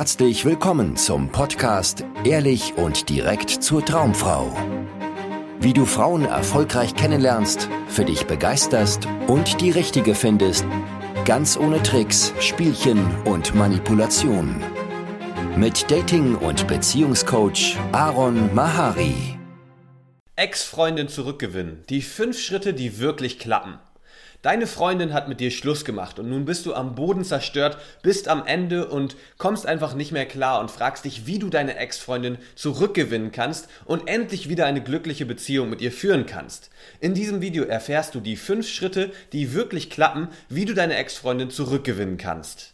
herzlich willkommen zum Podcast Ehrlich und direkt zur Traumfrau. Wie du Frauen erfolgreich kennenlernst, für dich begeisterst und die richtige findest, ganz ohne Tricks, Spielchen und Manipulation. Mit Dating- und Beziehungscoach Aaron Mahari. Ex-Freundin zurückgewinnen. Die fünf Schritte, die wirklich klappen. Deine Freundin hat mit dir Schluss gemacht und nun bist du am Boden zerstört, bist am Ende und kommst einfach nicht mehr klar und fragst dich, wie du deine Ex-Freundin zurückgewinnen kannst und endlich wieder eine glückliche Beziehung mit ihr führen kannst. In diesem Video erfährst du die fünf Schritte, die wirklich klappen, wie du deine Ex-Freundin zurückgewinnen kannst.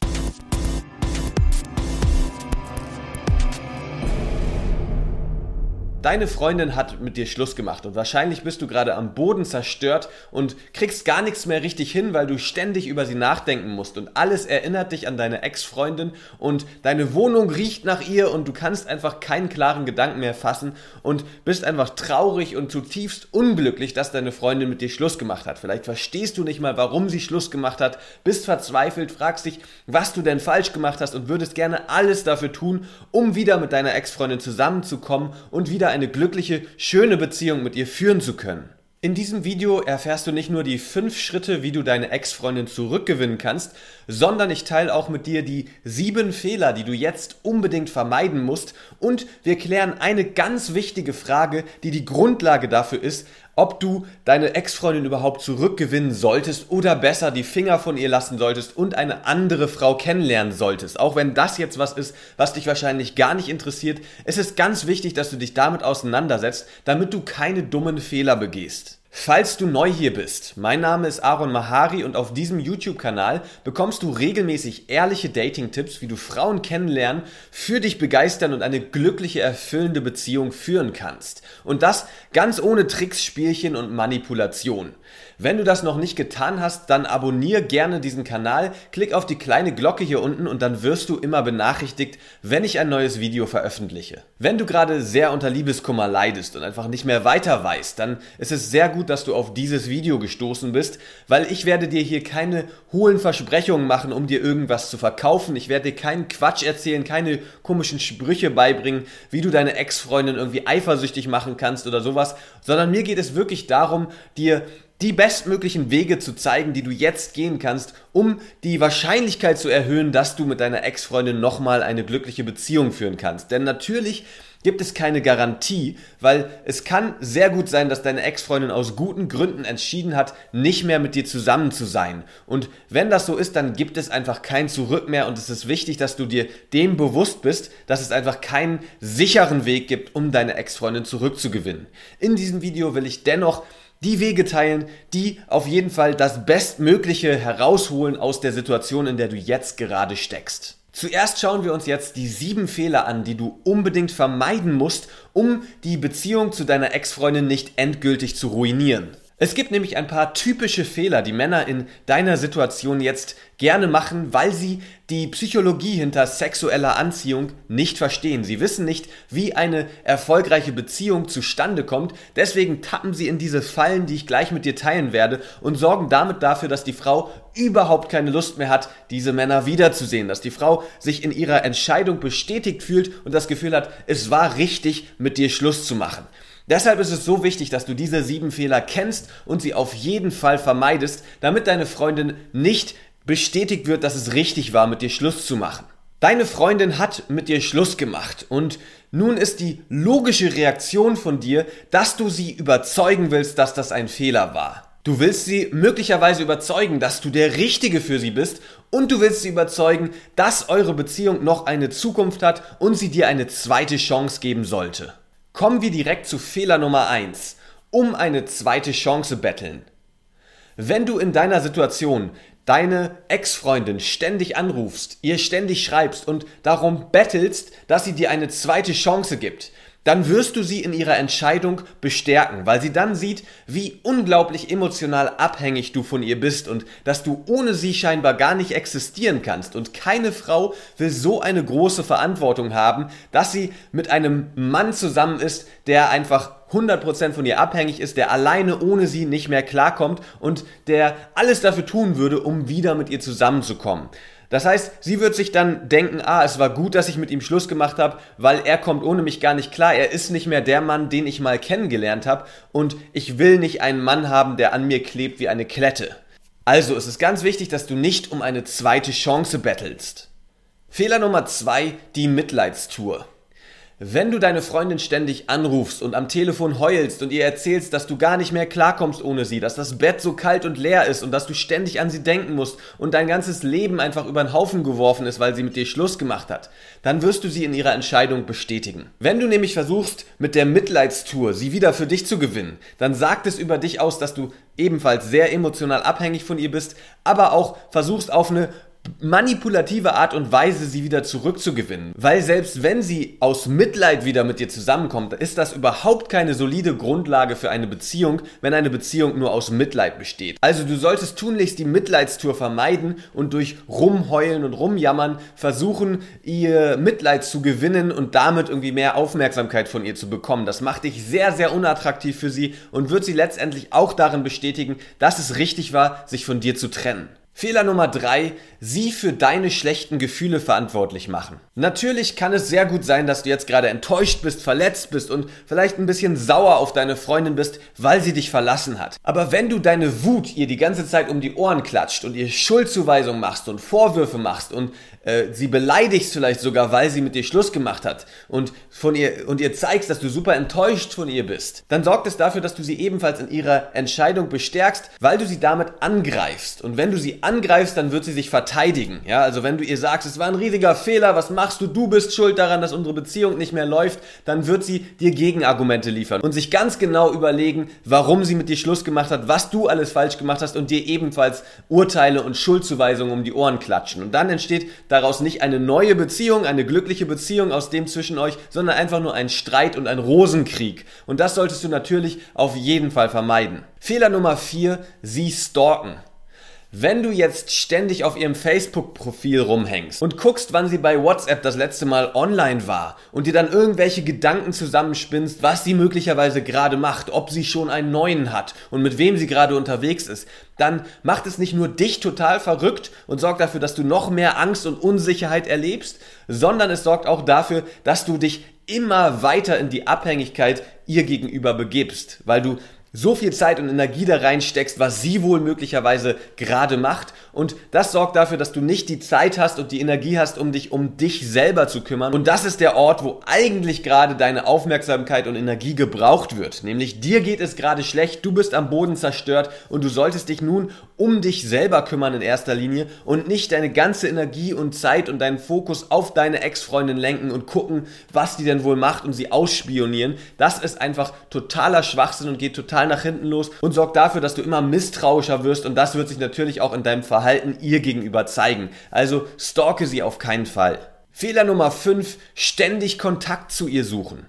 Deine Freundin hat mit dir Schluss gemacht und wahrscheinlich bist du gerade am Boden zerstört und kriegst gar nichts mehr richtig hin, weil du ständig über sie nachdenken musst und alles erinnert dich an deine Ex-Freundin und deine Wohnung riecht nach ihr und du kannst einfach keinen klaren Gedanken mehr fassen und bist einfach traurig und zutiefst unglücklich, dass deine Freundin mit dir Schluss gemacht hat. Vielleicht verstehst du nicht mal, warum sie Schluss gemacht hat, bist verzweifelt, fragst dich, was du denn falsch gemacht hast und würdest gerne alles dafür tun, um wieder mit deiner Ex-Freundin zusammenzukommen und wieder eine glückliche, schöne Beziehung mit ihr führen zu können. In diesem Video erfährst du nicht nur die fünf Schritte, wie du deine Ex-Freundin zurückgewinnen kannst, sondern ich teile auch mit dir die sieben Fehler, die du jetzt unbedingt vermeiden musst und wir klären eine ganz wichtige Frage, die die Grundlage dafür ist, ob du deine Ex-Freundin überhaupt zurückgewinnen solltest oder besser die Finger von ihr lassen solltest und eine andere Frau kennenlernen solltest. Auch wenn das jetzt was ist, was dich wahrscheinlich gar nicht interessiert, es ist ganz wichtig, dass du dich damit auseinandersetzt, damit du keine dummen Fehler begehst. Falls du neu hier bist, mein Name ist Aaron Mahari und auf diesem YouTube-Kanal bekommst du regelmäßig ehrliche Dating-Tipps, wie du Frauen kennenlernen, für dich begeistern und eine glückliche, erfüllende Beziehung führen kannst. Und das ganz ohne Tricks, Spielchen und Manipulation. Wenn du das noch nicht getan hast, dann abonniere gerne diesen Kanal, klick auf die kleine Glocke hier unten und dann wirst du immer benachrichtigt, wenn ich ein neues Video veröffentliche. Wenn du gerade sehr unter Liebeskummer leidest und einfach nicht mehr weiter weißt, dann ist es sehr gut, dass du auf dieses Video gestoßen bist, weil ich werde dir hier keine hohlen Versprechungen machen, um dir irgendwas zu verkaufen. Ich werde dir keinen Quatsch erzählen, keine komischen Sprüche beibringen, wie du deine Ex-Freundin irgendwie eifersüchtig machen kannst oder sowas, sondern mir geht es wirklich darum, dir die bestmöglichen Wege zu zeigen, die du jetzt gehen kannst, um die Wahrscheinlichkeit zu erhöhen, dass du mit deiner Ex-Freundin nochmal eine glückliche Beziehung führen kannst. Denn natürlich gibt es keine Garantie, weil es kann sehr gut sein, dass deine Ex-Freundin aus guten Gründen entschieden hat, nicht mehr mit dir zusammen zu sein. Und wenn das so ist, dann gibt es einfach kein Zurück mehr und es ist wichtig, dass du dir dem bewusst bist, dass es einfach keinen sicheren Weg gibt, um deine Ex-Freundin zurückzugewinnen. In diesem Video will ich dennoch die Wege teilen, die auf jeden Fall das Bestmögliche herausholen aus der Situation, in der du jetzt gerade steckst. Zuerst schauen wir uns jetzt die sieben Fehler an, die du unbedingt vermeiden musst, um die Beziehung zu deiner Ex-Freundin nicht endgültig zu ruinieren. Es gibt nämlich ein paar typische Fehler, die Männer in deiner Situation jetzt gerne machen, weil sie die Psychologie hinter sexueller Anziehung nicht verstehen. Sie wissen nicht, wie eine erfolgreiche Beziehung zustande kommt. Deswegen tappen sie in diese Fallen, die ich gleich mit dir teilen werde und sorgen damit dafür, dass die Frau überhaupt keine Lust mehr hat, diese Männer wiederzusehen. Dass die Frau sich in ihrer Entscheidung bestätigt fühlt und das Gefühl hat, es war richtig, mit dir Schluss zu machen. Deshalb ist es so wichtig, dass du diese sieben Fehler kennst und sie auf jeden Fall vermeidest, damit deine Freundin nicht bestätigt wird, dass es richtig war, mit dir Schluss zu machen. Deine Freundin hat mit dir Schluss gemacht und nun ist die logische Reaktion von dir, dass du sie überzeugen willst, dass das ein Fehler war. Du willst sie möglicherweise überzeugen, dass du der Richtige für sie bist und du willst sie überzeugen, dass eure Beziehung noch eine Zukunft hat und sie dir eine zweite Chance geben sollte. Kommen wir direkt zu Fehler Nummer eins: Um eine zweite Chance betteln. Wenn du in deiner Situation deine Ex-Freundin ständig anrufst, ihr ständig schreibst und darum bettelst, dass sie dir eine zweite Chance gibt, dann wirst du sie in ihrer Entscheidung bestärken, weil sie dann sieht, wie unglaublich emotional abhängig du von ihr bist und dass du ohne sie scheinbar gar nicht existieren kannst. Und keine Frau will so eine große Verantwortung haben, dass sie mit einem Mann zusammen ist, der einfach 100% von ihr abhängig ist, der alleine ohne sie nicht mehr klarkommt und der alles dafür tun würde, um wieder mit ihr zusammenzukommen. Das heißt, sie wird sich dann denken, ah, es war gut, dass ich mit ihm Schluss gemacht habe, weil er kommt ohne mich gar nicht klar. Er ist nicht mehr der Mann, den ich mal kennengelernt habe und ich will nicht einen Mann haben, der an mir klebt wie eine Klette. Also es ist ganz wichtig, dass du nicht um eine zweite Chance bettelst. Fehler Nummer zwei, die Mitleidstour. Wenn du deine Freundin ständig anrufst und am Telefon heulst und ihr erzählst, dass du gar nicht mehr klarkommst ohne sie, dass das Bett so kalt und leer ist und dass du ständig an sie denken musst und dein ganzes Leben einfach über den Haufen geworfen ist, weil sie mit dir Schluss gemacht hat, dann wirst du sie in ihrer Entscheidung bestätigen. Wenn du nämlich versuchst, mit der Mitleidstour sie wieder für dich zu gewinnen, dann sagt es über dich aus, dass du ebenfalls sehr emotional abhängig von ihr bist, aber auch versuchst auf eine manipulative Art und Weise, sie wieder zurückzugewinnen. Weil selbst wenn sie aus Mitleid wieder mit dir zusammenkommt, ist das überhaupt keine solide Grundlage für eine Beziehung, wenn eine Beziehung nur aus Mitleid besteht. Also du solltest tunlichst die Mitleidstour vermeiden und durch Rumheulen und Rumjammern versuchen, ihr Mitleid zu gewinnen und damit irgendwie mehr Aufmerksamkeit von ihr zu bekommen. Das macht dich sehr, sehr unattraktiv für sie und wird sie letztendlich auch darin bestätigen, dass es richtig war, sich von dir zu trennen. Fehler Nummer drei, sie für deine schlechten Gefühle verantwortlich machen. Natürlich kann es sehr gut sein, dass du jetzt gerade enttäuscht bist, verletzt bist und vielleicht ein bisschen sauer auf deine Freundin bist, weil sie dich verlassen hat. Aber wenn du deine Wut ihr die ganze Zeit um die Ohren klatscht und ihr Schuldzuweisung machst und Vorwürfe machst und äh, sie beleidigst vielleicht sogar, weil sie mit dir Schluss gemacht hat und von ihr und ihr zeigst, dass du super enttäuscht von ihr bist, dann sorgt es dafür, dass du sie ebenfalls in ihrer Entscheidung bestärkst, weil du sie damit angreifst. Und wenn du sie angreifst, dann wird sie sich verteidigen. Ja, also wenn du ihr sagst, es war ein riesiger Fehler, was machst du? Du bist schuld daran, dass unsere Beziehung nicht mehr läuft, dann wird sie dir Gegenargumente liefern und sich ganz genau überlegen, warum sie mit dir Schluss gemacht hat, was du alles falsch gemacht hast und dir ebenfalls Urteile und Schuldzuweisungen um die Ohren klatschen. Und dann entsteht daraus nicht eine neue Beziehung, eine glückliche Beziehung aus dem zwischen euch, sondern einfach nur ein Streit und ein Rosenkrieg. Und das solltest du natürlich auf jeden Fall vermeiden. Fehler Nummer vier: sie stalken. Wenn du jetzt ständig auf ihrem Facebook-Profil rumhängst und guckst, wann sie bei WhatsApp das letzte Mal online war und dir dann irgendwelche Gedanken zusammenspinnst, was sie möglicherweise gerade macht, ob sie schon einen neuen hat und mit wem sie gerade unterwegs ist, dann macht es nicht nur dich total verrückt und sorgt dafür, dass du noch mehr Angst und Unsicherheit erlebst, sondern es sorgt auch dafür, dass du dich immer weiter in die Abhängigkeit ihr gegenüber begibst, weil du so viel Zeit und Energie da reinsteckst, was sie wohl möglicherweise gerade macht. Und das sorgt dafür, dass du nicht die Zeit hast und die Energie hast, um dich um dich selber zu kümmern. Und das ist der Ort, wo eigentlich gerade deine Aufmerksamkeit und Energie gebraucht wird. Nämlich dir geht es gerade schlecht, du bist am Boden zerstört und du solltest dich nun um dich selber kümmern in erster Linie und nicht deine ganze Energie und Zeit und deinen Fokus auf deine Ex-Freundin lenken und gucken, was die denn wohl macht und sie ausspionieren. Das ist einfach totaler Schwachsinn und geht total nach hinten los und sorgt dafür, dass du immer misstrauischer wirst und das wird sich natürlich auch in deinem Verhalten ihr gegenüber zeigen. Also stalke sie auf keinen Fall. Fehler Nummer 5, ständig Kontakt zu ihr suchen.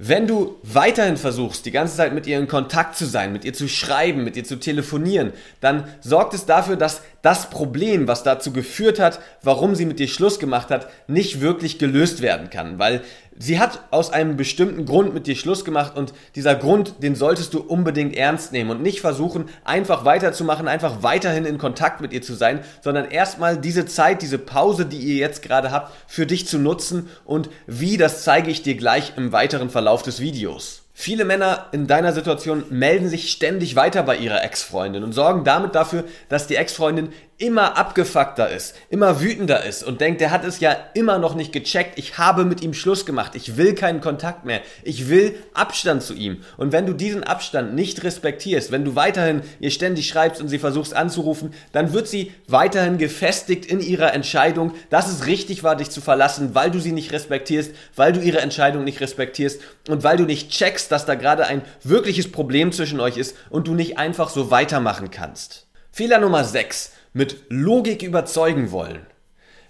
Wenn du weiterhin versuchst, die ganze Zeit mit ihr in Kontakt zu sein, mit ihr zu schreiben, mit ihr zu telefonieren, dann sorgt es dafür, dass das Problem, was dazu geführt hat, warum sie mit dir Schluss gemacht hat, nicht wirklich gelöst werden kann. Weil sie hat aus einem bestimmten Grund mit dir Schluss gemacht und dieser Grund, den solltest du unbedingt ernst nehmen und nicht versuchen, einfach weiterzumachen, einfach weiterhin in Kontakt mit ihr zu sein, sondern erstmal diese Zeit, diese Pause, die ihr jetzt gerade habt, für dich zu nutzen und wie, das zeige ich dir gleich im weiteren Verlauf des Videos. Viele Männer in deiner Situation melden sich ständig weiter bei ihrer Ex-Freundin und sorgen damit dafür, dass die Ex-Freundin immer abgefuckter ist, immer wütender ist und denkt, der hat es ja immer noch nicht gecheckt, ich habe mit ihm Schluss gemacht, ich will keinen Kontakt mehr, ich will Abstand zu ihm. Und wenn du diesen Abstand nicht respektierst, wenn du weiterhin ihr ständig schreibst und sie versuchst anzurufen, dann wird sie weiterhin gefestigt in ihrer Entscheidung, dass es richtig war, dich zu verlassen, weil du sie nicht respektierst, weil du ihre Entscheidung nicht respektierst und weil du nicht checkst, dass da gerade ein wirkliches Problem zwischen euch ist und du nicht einfach so weitermachen kannst. Fehler Nummer 6 mit Logik überzeugen wollen.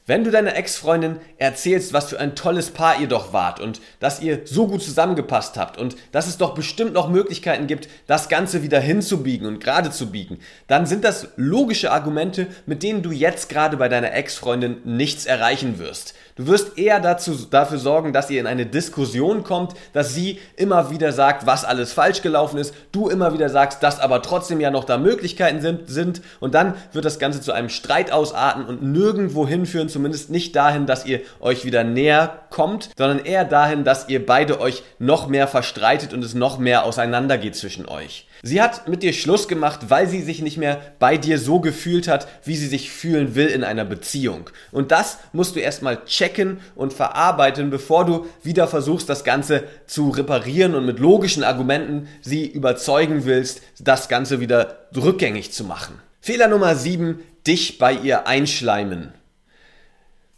Wenn du deiner Ex-Freundin erzählst, was für ein tolles Paar ihr doch wart und dass ihr so gut zusammengepasst habt und dass es doch bestimmt noch Möglichkeiten gibt, das Ganze wieder hinzubiegen und gerade zu biegen, dann sind das logische Argumente, mit denen du jetzt gerade bei deiner Ex-Freundin nichts erreichen wirst. Du wirst eher dazu, dafür sorgen, dass ihr in eine Diskussion kommt, dass sie immer wieder sagt, was alles falsch gelaufen ist, du immer wieder sagst, dass aber trotzdem ja noch da Möglichkeiten sind, sind und dann wird das Ganze zu einem Streit ausarten und nirgendwo hinführen, zumindest nicht dahin, dass ihr euch wieder näher kommt, sondern eher dahin, dass ihr beide euch noch mehr verstreitet und es noch mehr auseinandergeht zwischen euch. Sie hat mit dir Schluss gemacht, weil sie sich nicht mehr bei dir so gefühlt hat, wie sie sich fühlen will in einer Beziehung. Und das musst du erstmal checken und verarbeiten, bevor du wieder versuchst, das Ganze zu reparieren und mit logischen Argumenten sie überzeugen willst, das Ganze wieder rückgängig zu machen. Fehler Nummer 7, dich bei ihr einschleimen.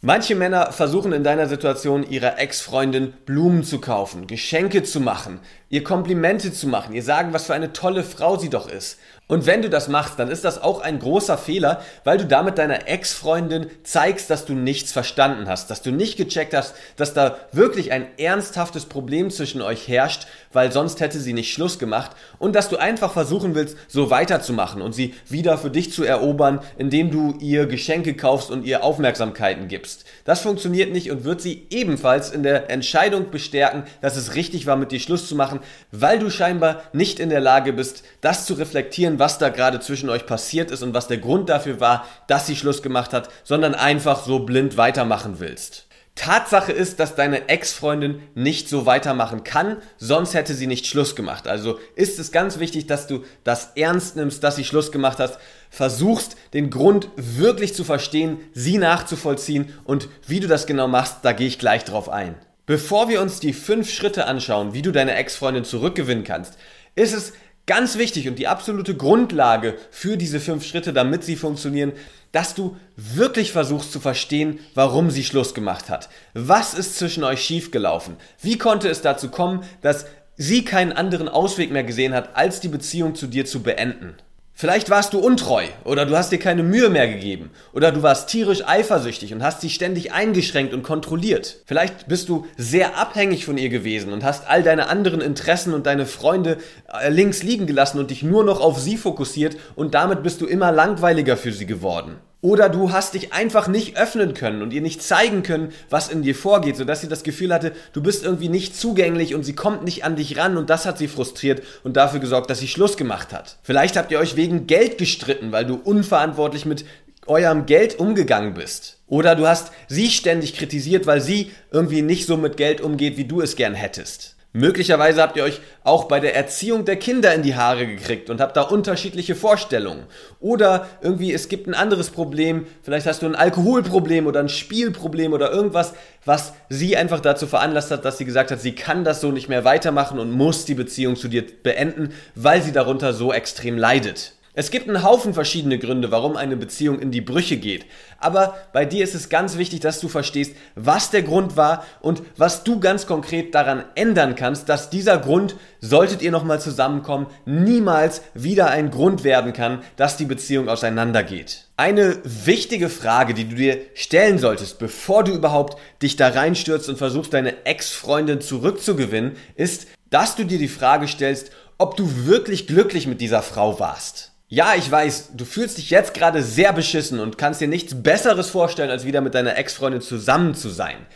Manche Männer versuchen in deiner Situation ihrer Ex-Freundin Blumen zu kaufen, Geschenke zu machen, ihr Komplimente zu machen, ihr sagen, was für eine tolle Frau sie doch ist. Und wenn du das machst, dann ist das auch ein großer Fehler, weil du damit deiner Ex-Freundin zeigst, dass du nichts verstanden hast, dass du nicht gecheckt hast, dass da wirklich ein ernsthaftes Problem zwischen euch herrscht, weil sonst hätte sie nicht Schluss gemacht und dass du einfach versuchen willst, so weiterzumachen und sie wieder für dich zu erobern, indem du ihr Geschenke kaufst und ihr Aufmerksamkeiten gibst. Das funktioniert nicht und wird sie ebenfalls in der Entscheidung bestärken, dass es richtig war, mit dir Schluss zu machen, weil du scheinbar nicht in der Lage bist, das zu reflektieren, was da gerade zwischen euch passiert ist und was der Grund dafür war, dass sie Schluss gemacht hat, sondern einfach so blind weitermachen willst. Tatsache ist, dass deine Ex-Freundin nicht so weitermachen kann, sonst hätte sie nicht Schluss gemacht. Also ist es ganz wichtig, dass du das ernst nimmst, dass sie Schluss gemacht hast, versuchst den Grund wirklich zu verstehen, sie nachzuvollziehen und wie du das genau machst, da gehe ich gleich drauf ein. Bevor wir uns die fünf Schritte anschauen, wie du deine Ex-Freundin zurückgewinnen kannst, ist es ganz wichtig und die absolute Grundlage für diese fünf Schritte, damit sie funktionieren, dass du wirklich versuchst zu verstehen, warum sie Schluss gemacht hat. Was ist zwischen euch schiefgelaufen? Wie konnte es dazu kommen, dass sie keinen anderen Ausweg mehr gesehen hat, als die Beziehung zu dir zu beenden? Vielleicht warst du untreu oder du hast dir keine Mühe mehr gegeben oder du warst tierisch eifersüchtig und hast sie ständig eingeschränkt und kontrolliert. Vielleicht bist du sehr abhängig von ihr gewesen und hast all deine anderen Interessen und deine Freunde äh, links liegen gelassen und dich nur noch auf sie fokussiert und damit bist du immer langweiliger für sie geworden. Oder du hast dich einfach nicht öffnen können und ihr nicht zeigen können, was in dir vorgeht, sodass sie das Gefühl hatte, du bist irgendwie nicht zugänglich und sie kommt nicht an dich ran und das hat sie frustriert und dafür gesorgt, dass sie Schluss gemacht hat. Vielleicht habt ihr euch wegen Geld gestritten, weil du unverantwortlich mit eurem Geld umgegangen bist. Oder du hast sie ständig kritisiert, weil sie irgendwie nicht so mit Geld umgeht, wie du es gern hättest. Möglicherweise habt ihr euch auch bei der Erziehung der Kinder in die Haare gekriegt und habt da unterschiedliche Vorstellungen. Oder irgendwie es gibt ein anderes Problem, vielleicht hast du ein Alkoholproblem oder ein Spielproblem oder irgendwas, was sie einfach dazu veranlasst hat, dass sie gesagt hat, sie kann das so nicht mehr weitermachen und muss die Beziehung zu dir beenden, weil sie darunter so extrem leidet. Es gibt einen Haufen verschiedene Gründe, warum eine Beziehung in die Brüche geht. Aber bei dir ist es ganz wichtig, dass du verstehst, was der Grund war und was du ganz konkret daran ändern kannst, dass dieser Grund, solltet ihr nochmal zusammenkommen, niemals wieder ein Grund werden kann, dass die Beziehung auseinandergeht. Eine wichtige Frage, die du dir stellen solltest, bevor du überhaupt dich da reinstürzt und versuchst, deine Ex-Freundin zurückzugewinnen, ist, dass du dir die Frage stellst, ob du wirklich glücklich mit dieser Frau warst. Ja, ich weiß, du fühlst dich jetzt gerade sehr beschissen und kannst dir nichts Besseres vorstellen, als wieder mit deiner Ex-Freundin zusammen zu sein.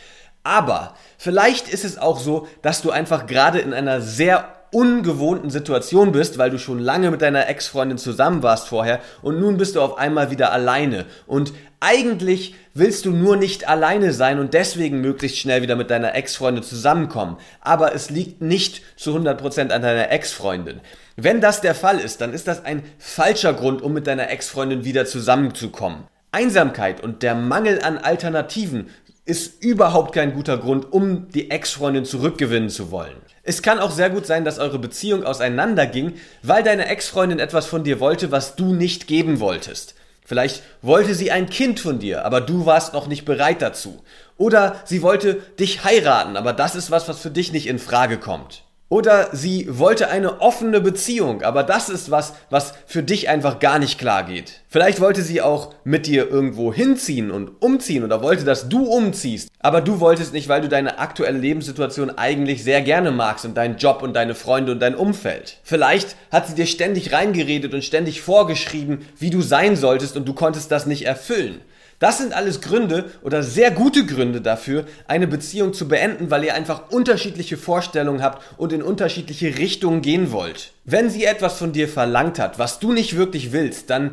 Aber vielleicht ist es auch so, dass du einfach gerade in einer sehr ungewohnten Situation bist, weil du schon lange mit deiner Ex-Freundin zusammen warst vorher und nun bist du auf einmal wieder alleine. Und eigentlich willst du nur nicht alleine sein und deswegen möglichst schnell wieder mit deiner Ex-Freundin zusammenkommen. Aber es liegt nicht zu 100% an deiner Ex-Freundin. Wenn das der Fall ist, dann ist das ein falscher Grund, um mit deiner Ex-Freundin wieder zusammenzukommen. Einsamkeit und der Mangel an Alternativen ist überhaupt kein guter Grund, um die Ex-Freundin zurückgewinnen zu wollen. Es kann auch sehr gut sein, dass eure Beziehung auseinanderging, weil deine Ex-Freundin etwas von dir wollte, was du nicht geben wolltest. Vielleicht wollte sie ein Kind von dir, aber du warst noch nicht bereit dazu. Oder sie wollte dich heiraten, aber das ist was, was für dich nicht in Frage kommt. Oder sie wollte eine offene Beziehung, aber das ist was, was für dich einfach gar nicht klar geht. Vielleicht wollte sie auch mit dir irgendwo hinziehen und umziehen oder wollte, dass du umziehst, aber du wolltest nicht, weil du deine aktuelle Lebenssituation eigentlich sehr gerne magst und deinen Job und deine Freunde und dein Umfeld. Vielleicht hat sie dir ständig reingeredet und ständig vorgeschrieben, wie du sein solltest und du konntest das nicht erfüllen. Das sind alles Gründe oder sehr gute Gründe dafür, eine Beziehung zu beenden, weil ihr einfach unterschiedliche Vorstellungen habt und in unterschiedliche Richtungen gehen wollt. Wenn sie etwas von dir verlangt hat, was du nicht wirklich willst, dann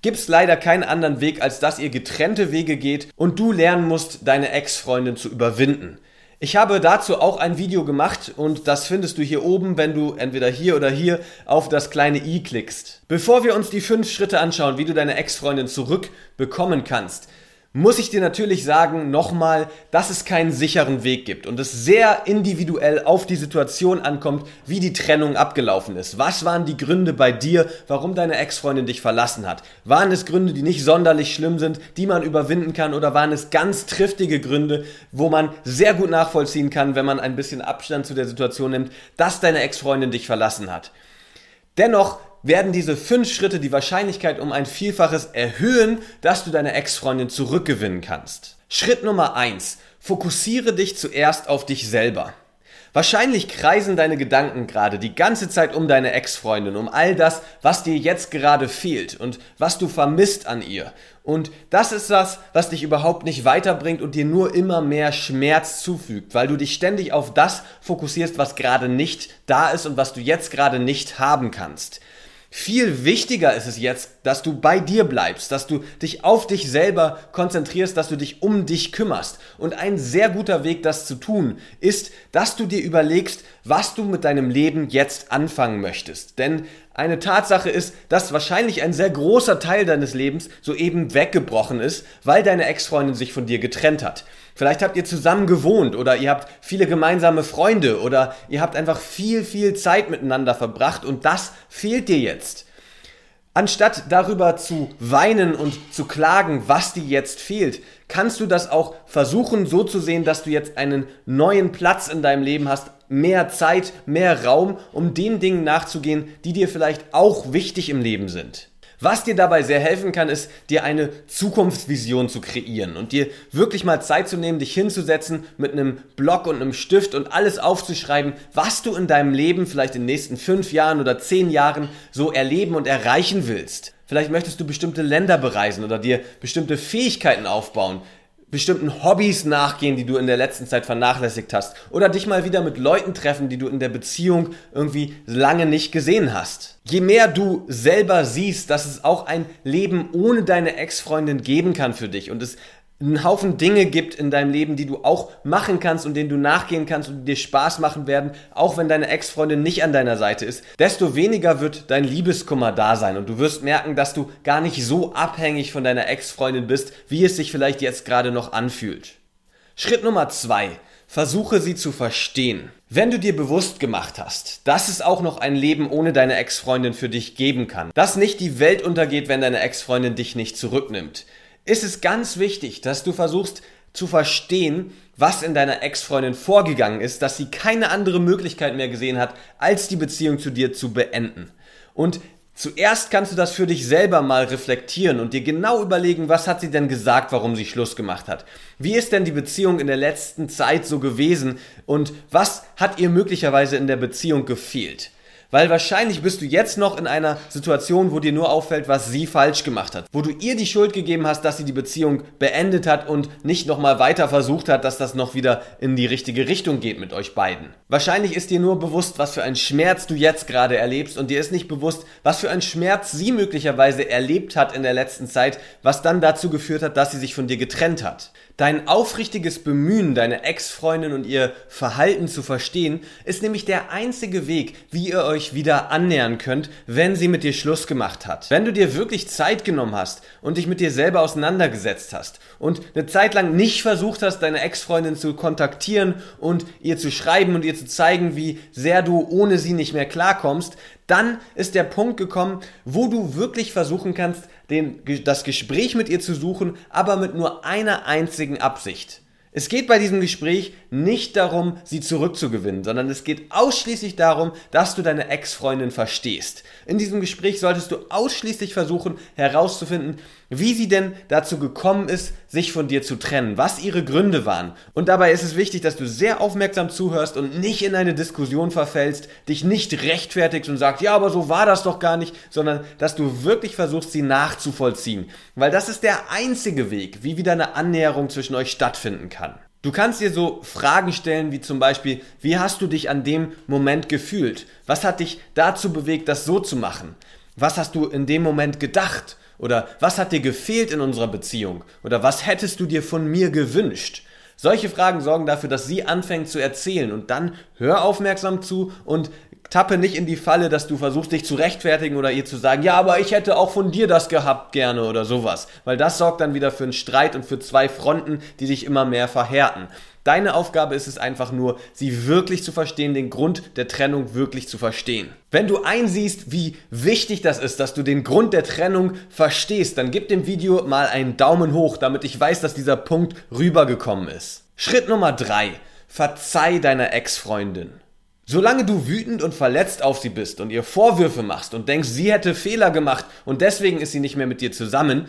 gibt es leider keinen anderen Weg, als dass ihr getrennte Wege geht und du lernen musst, deine Ex-Freundin zu überwinden. Ich habe dazu auch ein Video gemacht und das findest du hier oben, wenn du entweder hier oder hier auf das kleine i klickst. Bevor wir uns die fünf Schritte anschauen, wie du deine Ex-Freundin zurückbekommen kannst, muss ich dir natürlich sagen, nochmal, dass es keinen sicheren Weg gibt und es sehr individuell auf die Situation ankommt, wie die Trennung abgelaufen ist. Was waren die Gründe bei dir, warum deine Ex-Freundin dich verlassen hat? Waren es Gründe, die nicht sonderlich schlimm sind, die man überwinden kann oder waren es ganz triftige Gründe, wo man sehr gut nachvollziehen kann, wenn man ein bisschen Abstand zu der Situation nimmt, dass deine Ex-Freundin dich verlassen hat? Dennoch werden diese fünf Schritte die Wahrscheinlichkeit um ein Vielfaches erhöhen, dass du deine Ex-Freundin zurückgewinnen kannst. Schritt Nummer eins: Fokussiere dich zuerst auf dich selber. Wahrscheinlich kreisen deine Gedanken gerade die ganze Zeit um deine Ex-Freundin, um all das, was dir jetzt gerade fehlt und was du vermisst an ihr. Und das ist das, was dich überhaupt nicht weiterbringt und dir nur immer mehr Schmerz zufügt, weil du dich ständig auf das fokussierst, was gerade nicht da ist und was du jetzt gerade nicht haben kannst. Viel wichtiger ist es jetzt, dass du bei dir bleibst, dass du dich auf dich selber konzentrierst, dass du dich um dich kümmerst. Und ein sehr guter Weg, das zu tun, ist, dass du dir überlegst, was du mit deinem Leben jetzt anfangen möchtest. Denn eine Tatsache ist, dass wahrscheinlich ein sehr großer Teil deines Lebens soeben weggebrochen ist, weil deine Ex-Freundin sich von dir getrennt hat. Vielleicht habt ihr zusammen gewohnt oder ihr habt viele gemeinsame Freunde oder ihr habt einfach viel, viel Zeit miteinander verbracht und das fehlt dir jetzt. Anstatt darüber zu weinen und zu klagen, was dir jetzt fehlt, kannst du das auch versuchen so zu sehen, dass du jetzt einen neuen Platz in deinem Leben hast, mehr Zeit, mehr Raum, um den Dingen nachzugehen, die dir vielleicht auch wichtig im Leben sind. Was dir dabei sehr helfen kann, ist, dir eine Zukunftsvision zu kreieren und dir wirklich mal Zeit zu nehmen, dich hinzusetzen mit einem Block und einem Stift und alles aufzuschreiben, was du in deinem Leben vielleicht in den nächsten fünf Jahren oder zehn Jahren so erleben und erreichen willst. Vielleicht möchtest du bestimmte Länder bereisen oder dir bestimmte Fähigkeiten aufbauen, bestimmten Hobbys nachgehen, die du in der letzten Zeit vernachlässigt hast. Oder dich mal wieder mit Leuten treffen, die du in der Beziehung irgendwie lange nicht gesehen hast. Je mehr du selber siehst, dass es auch ein Leben ohne deine Ex-Freundin geben kann für dich und es einen Haufen Dinge gibt in deinem Leben, die du auch machen kannst und denen du nachgehen kannst und die dir Spaß machen werden, auch wenn deine Ex-Freundin nicht an deiner Seite ist, desto weniger wird dein Liebeskummer da sein und du wirst merken, dass du gar nicht so abhängig von deiner Ex-Freundin bist, wie es sich vielleicht jetzt gerade noch anfühlt. Schritt Nummer zwei. Versuche sie zu verstehen. Wenn du dir bewusst gemacht hast, dass es auch noch ein Leben ohne deine Ex-Freundin für dich geben kann, dass nicht die Welt untergeht, wenn deine Ex-Freundin dich nicht zurücknimmt, ist es ganz wichtig, dass du versuchst zu verstehen, was in deiner Ex-Freundin vorgegangen ist, dass sie keine andere Möglichkeit mehr gesehen hat, als die Beziehung zu dir zu beenden. Und zuerst kannst du das für dich selber mal reflektieren und dir genau überlegen, was hat sie denn gesagt, warum sie Schluss gemacht hat. Wie ist denn die Beziehung in der letzten Zeit so gewesen und was hat ihr möglicherweise in der Beziehung gefehlt? Weil wahrscheinlich bist du jetzt noch in einer Situation, wo dir nur auffällt, was sie falsch gemacht hat. Wo du ihr die Schuld gegeben hast, dass sie die Beziehung beendet hat und nicht nochmal weiter versucht hat, dass das noch wieder in die richtige Richtung geht mit euch beiden. Wahrscheinlich ist dir nur bewusst, was für ein Schmerz du jetzt gerade erlebst und dir ist nicht bewusst, was für ein Schmerz sie möglicherweise erlebt hat in der letzten Zeit, was dann dazu geführt hat, dass sie sich von dir getrennt hat. Dein aufrichtiges Bemühen, deine Ex-Freundin und ihr Verhalten zu verstehen, ist nämlich der einzige Weg, wie ihr euch wieder annähern könnt, wenn sie mit dir Schluss gemacht hat. Wenn du dir wirklich Zeit genommen hast und dich mit dir selber auseinandergesetzt hast und eine Zeit lang nicht versucht hast, deine Ex-Freundin zu kontaktieren und ihr zu schreiben und ihr zu zeigen, wie sehr du ohne sie nicht mehr klarkommst, dann ist der Punkt gekommen, wo du wirklich versuchen kannst, den, das Gespräch mit ihr zu suchen, aber mit nur einer einzigen Absicht. Es geht bei diesem Gespräch nicht darum, sie zurückzugewinnen, sondern es geht ausschließlich darum, dass du deine Ex-Freundin verstehst. In diesem Gespräch solltest du ausschließlich versuchen herauszufinden, wie sie denn dazu gekommen ist, sich von dir zu trennen, was ihre Gründe waren. Und dabei ist es wichtig, dass du sehr aufmerksam zuhörst und nicht in eine Diskussion verfällst, dich nicht rechtfertigst und sagst, ja, aber so war das doch gar nicht, sondern dass du wirklich versuchst, sie nachzuvollziehen. Weil das ist der einzige Weg, wie wieder eine Annäherung zwischen euch stattfinden kann. Du kannst dir so Fragen stellen wie zum Beispiel, wie hast du dich an dem Moment gefühlt? Was hat dich dazu bewegt, das so zu machen? Was hast du in dem Moment gedacht? Oder was hat dir gefehlt in unserer Beziehung? Oder was hättest du dir von mir gewünscht? Solche Fragen sorgen dafür, dass sie anfängt zu erzählen und dann hör aufmerksam zu und tappe nicht in die Falle, dass du versuchst, dich zu rechtfertigen oder ihr zu sagen, ja, aber ich hätte auch von dir das gehabt gerne oder sowas. Weil das sorgt dann wieder für einen Streit und für zwei Fronten, die sich immer mehr verhärten. Deine Aufgabe ist es einfach nur, sie wirklich zu verstehen, den Grund der Trennung wirklich zu verstehen. Wenn du einsiehst, wie wichtig das ist, dass du den Grund der Trennung verstehst, dann gib dem Video mal einen Daumen hoch, damit ich weiß, dass dieser Punkt rübergekommen ist. Schritt Nummer drei: Verzeih deiner Ex-Freundin. Solange du wütend und verletzt auf sie bist und ihr Vorwürfe machst und denkst, sie hätte Fehler gemacht und deswegen ist sie nicht mehr mit dir zusammen,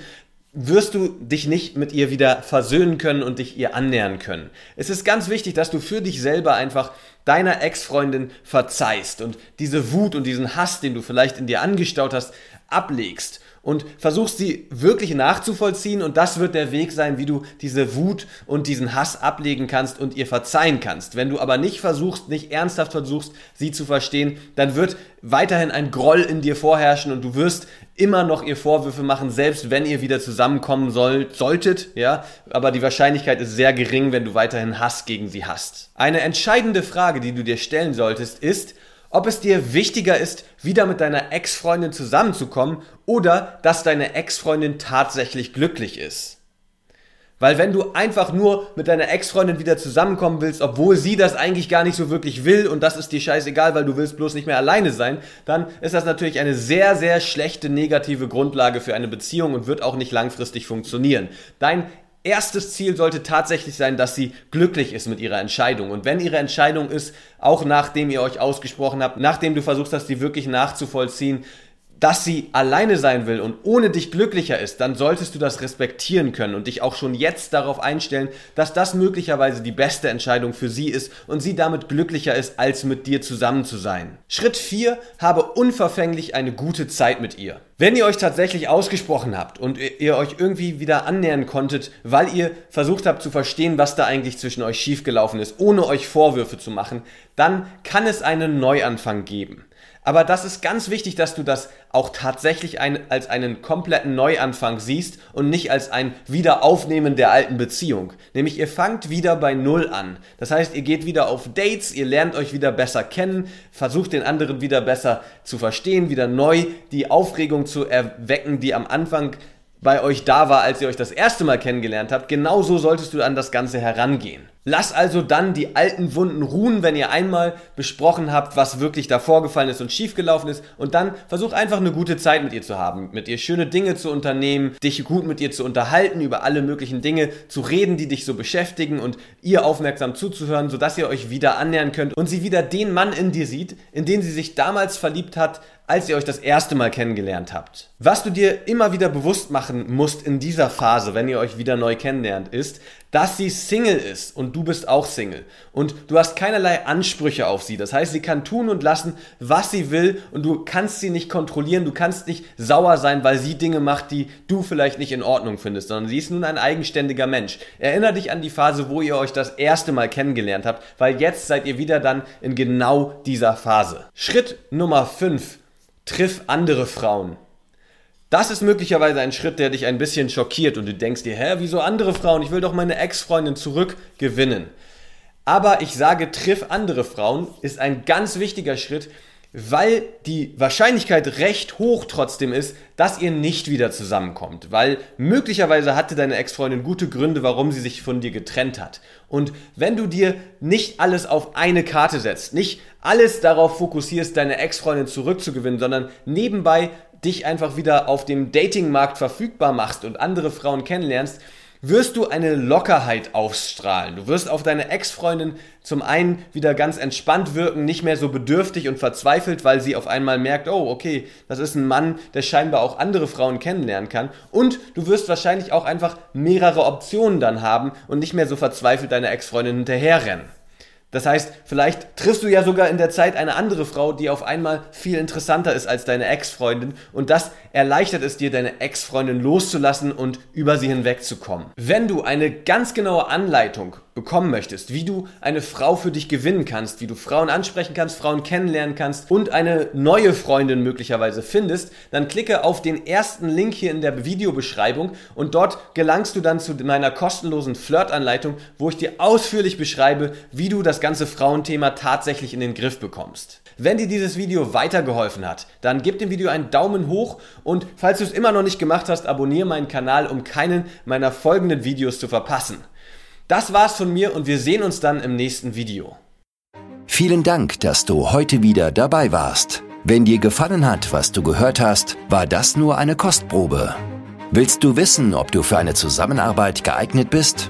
wirst du dich nicht mit ihr wieder versöhnen können und dich ihr annähern können. Es ist ganz wichtig, dass du für dich selber einfach deiner Ex-Freundin verzeihst und diese Wut und diesen Hass, den du vielleicht in dir angestaut hast, ablegst und versuchst sie wirklich nachzuvollziehen und das wird der Weg sein, wie du diese Wut und diesen Hass ablegen kannst und ihr verzeihen kannst. Wenn du aber nicht versuchst, nicht ernsthaft versuchst, sie zu verstehen, dann wird weiterhin ein Groll in dir vorherrschen und du wirst immer noch ihr Vorwürfe machen, selbst wenn ihr wieder zusammenkommen soll, solltet, ja, aber die Wahrscheinlichkeit ist sehr gering, wenn du weiterhin Hass gegen sie hast. Eine entscheidende Frage, die du dir stellen solltest, ist, ob es dir wichtiger ist, wieder mit deiner Ex-Freundin zusammenzukommen oder dass deine Ex-Freundin tatsächlich glücklich ist. Weil wenn du einfach nur mit deiner Ex-Freundin wieder zusammenkommen willst, obwohl sie das eigentlich gar nicht so wirklich will und das ist dir scheißegal, weil du willst bloß nicht mehr alleine sein, dann ist das natürlich eine sehr, sehr schlechte negative Grundlage für eine Beziehung und wird auch nicht langfristig funktionieren. Dein erstes Ziel sollte tatsächlich sein, dass sie glücklich ist mit ihrer Entscheidung. Und wenn ihre Entscheidung ist, auch nachdem ihr euch ausgesprochen habt, nachdem du versuchst hast, die wirklich nachzuvollziehen, dass sie alleine sein will und ohne dich glücklicher ist, dann solltest du das respektieren können und dich auch schon jetzt darauf einstellen, dass das möglicherweise die beste Entscheidung für sie ist und sie damit glücklicher ist, als mit dir zusammen zu sein. Schritt 4. Habe unverfänglich eine gute Zeit mit ihr. Wenn ihr euch tatsächlich ausgesprochen habt und ihr euch irgendwie wieder annähern konntet, weil ihr versucht habt zu verstehen, was da eigentlich zwischen euch schiefgelaufen ist, ohne euch Vorwürfe zu machen, dann kann es einen Neuanfang geben. Aber das ist ganz wichtig, dass du das auch tatsächlich ein, als einen kompletten Neuanfang siehst und nicht als ein Wiederaufnehmen der alten Beziehung. Nämlich ihr fangt wieder bei Null an. Das heißt, ihr geht wieder auf Dates, ihr lernt euch wieder besser kennen, versucht den anderen wieder besser zu verstehen, wieder neu die Aufregung zu erwecken, die am Anfang bei euch da war, als ihr euch das erste Mal kennengelernt habt. Genauso solltest du an das Ganze herangehen. Lass also dann die alten Wunden ruhen, wenn ihr einmal besprochen habt, was wirklich da vorgefallen ist und schiefgelaufen ist. Und dann versuch einfach eine gute Zeit mit ihr zu haben, mit ihr schöne Dinge zu unternehmen, dich gut mit ihr zu unterhalten, über alle möglichen Dinge zu reden, die dich so beschäftigen und ihr aufmerksam zuzuhören, sodass ihr euch wieder annähern könnt und sie wieder den Mann in dir sieht, in den sie sich damals verliebt hat, als ihr euch das erste Mal kennengelernt habt. Was du dir immer wieder bewusst machen musst in dieser Phase, wenn ihr euch wieder neu kennenlernt, ist, dass sie Single ist und du bist auch Single. Und du hast keinerlei Ansprüche auf sie. Das heißt, sie kann tun und lassen, was sie will und du kannst sie nicht kontrollieren. Du kannst nicht sauer sein, weil sie Dinge macht, die du vielleicht nicht in Ordnung findest, sondern sie ist nun ein eigenständiger Mensch. Erinner dich an die Phase, wo ihr euch das erste Mal kennengelernt habt, weil jetzt seid ihr wieder dann in genau dieser Phase. Schritt Nummer 5. Triff andere Frauen. Das ist möglicherweise ein Schritt, der dich ein bisschen schockiert und du denkst dir, hä, wieso andere Frauen? Ich will doch meine Ex-Freundin zurückgewinnen. Aber ich sage, triff andere Frauen ist ein ganz wichtiger Schritt, weil die Wahrscheinlichkeit recht hoch trotzdem ist, dass ihr nicht wieder zusammenkommt, weil möglicherweise hatte deine Ex-Freundin gute Gründe, warum sie sich von dir getrennt hat. Und wenn du dir nicht alles auf eine Karte setzt, nicht alles darauf fokussierst, deine Ex-Freundin zurückzugewinnen, sondern nebenbei dich einfach wieder auf dem Datingmarkt verfügbar machst und andere Frauen kennenlernst, wirst du eine Lockerheit ausstrahlen. Du wirst auf deine Ex-Freundin zum einen wieder ganz entspannt wirken, nicht mehr so bedürftig und verzweifelt, weil sie auf einmal merkt, oh, okay, das ist ein Mann, der scheinbar auch andere Frauen kennenlernen kann. Und du wirst wahrscheinlich auch einfach mehrere Optionen dann haben und nicht mehr so verzweifelt deiner Ex-Freundin hinterherrennen. Das heißt, vielleicht triffst du ja sogar in der Zeit eine andere Frau, die auf einmal viel interessanter ist als deine Ex-Freundin und das erleichtert es dir, deine Ex-Freundin loszulassen und über sie hinwegzukommen. Wenn du eine ganz genaue Anleitung bekommen möchtest, wie du eine Frau für dich gewinnen kannst, wie du Frauen ansprechen kannst, Frauen kennenlernen kannst und eine neue Freundin möglicherweise findest, dann klicke auf den ersten Link hier in der Videobeschreibung und dort gelangst du dann zu meiner kostenlosen Flirtanleitung, wo ich dir ausführlich beschreibe, wie du das ganze Frauenthema tatsächlich in den Griff bekommst. Wenn dir dieses Video weitergeholfen hat, dann gib dem Video einen Daumen hoch und falls du es immer noch nicht gemacht hast, abonniere meinen Kanal, um keinen meiner folgenden Videos zu verpassen. Das war's von mir und wir sehen uns dann im nächsten Video. Vielen Dank, dass du heute wieder dabei warst. Wenn dir gefallen hat, was du gehört hast, war das nur eine Kostprobe. Willst du wissen, ob du für eine Zusammenarbeit geeignet bist?